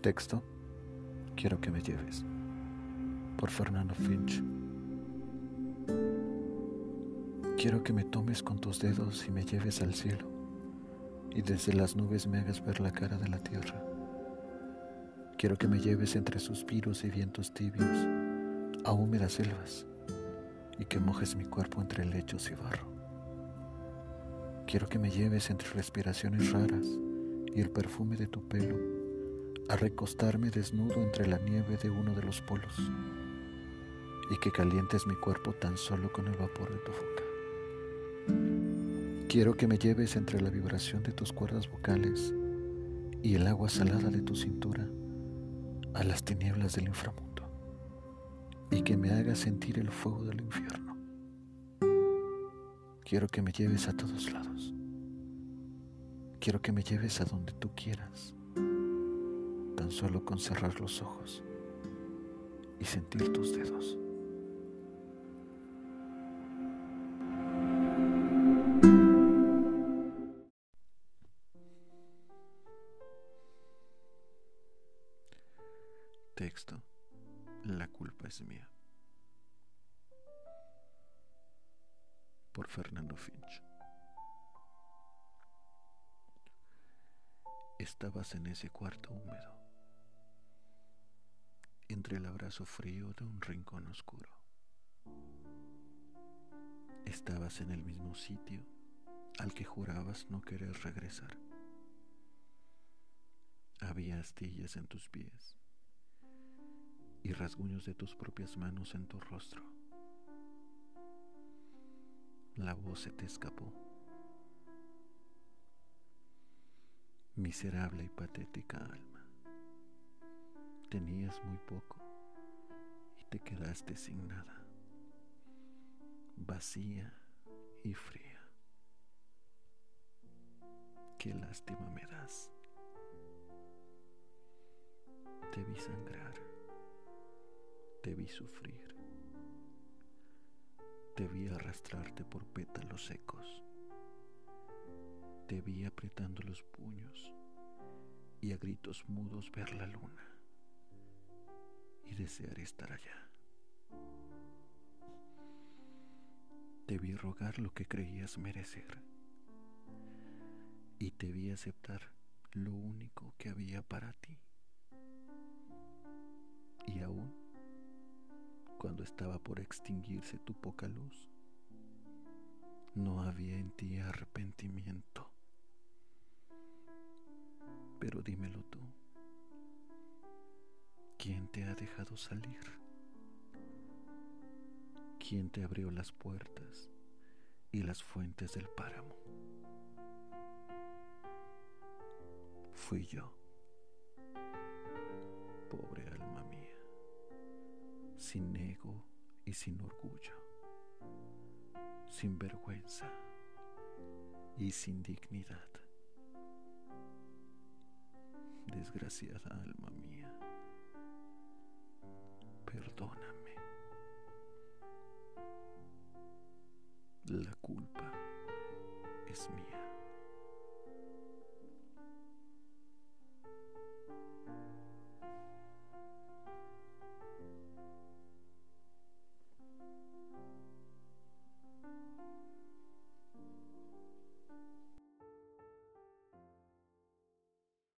Texto, quiero que me lleves. Por Fernando Finch. Quiero que me tomes con tus dedos y me lleves al cielo, y desde las nubes me hagas ver la cara de la tierra. Quiero que me lleves entre suspiros y vientos tibios a húmedas selvas, y que mojes mi cuerpo entre lechos y barro. Quiero que me lleves entre respiraciones raras y el perfume de tu pelo a recostarme desnudo entre la nieve de uno de los polos y que calientes mi cuerpo tan solo con el vapor de tu boca. Quiero que me lleves entre la vibración de tus cuerdas vocales y el agua salada de tu cintura a las tinieblas del inframundo y que me hagas sentir el fuego del infierno. Quiero que me lleves a todos lados. Quiero que me lleves a donde tú quieras solo con cerrar los ojos y sentir tus dedos. Texto. La culpa es mía. Por Fernando Finch. Estabas en ese cuarto húmedo entre el abrazo frío de un rincón oscuro. Estabas en el mismo sitio al que jurabas no querer regresar. Había astillas en tus pies y rasguños de tus propias manos en tu rostro. La voz se te escapó. Miserable y patética alma. Tenías muy poco y te quedaste sin nada, vacía y fría. Qué lástima me das. Te vi sangrar, te vi sufrir, te vi arrastrarte por pétalos secos, te vi apretando los puños y a gritos mudos ver la luna y desear estar allá. Te vi rogar lo que creías merecer y te vi aceptar lo único que había para ti. Y aún, cuando estaba por extinguirse tu poca luz, no había en ti arrepentimiento. Pero dímelo tú. ¿Quién te ha dejado salir? ¿Quién te abrió las puertas y las fuentes del páramo? Fui yo, pobre alma mía, sin ego y sin orgullo, sin vergüenza y sin dignidad. Desgraciada alma mía perdóname. La culpa es mía.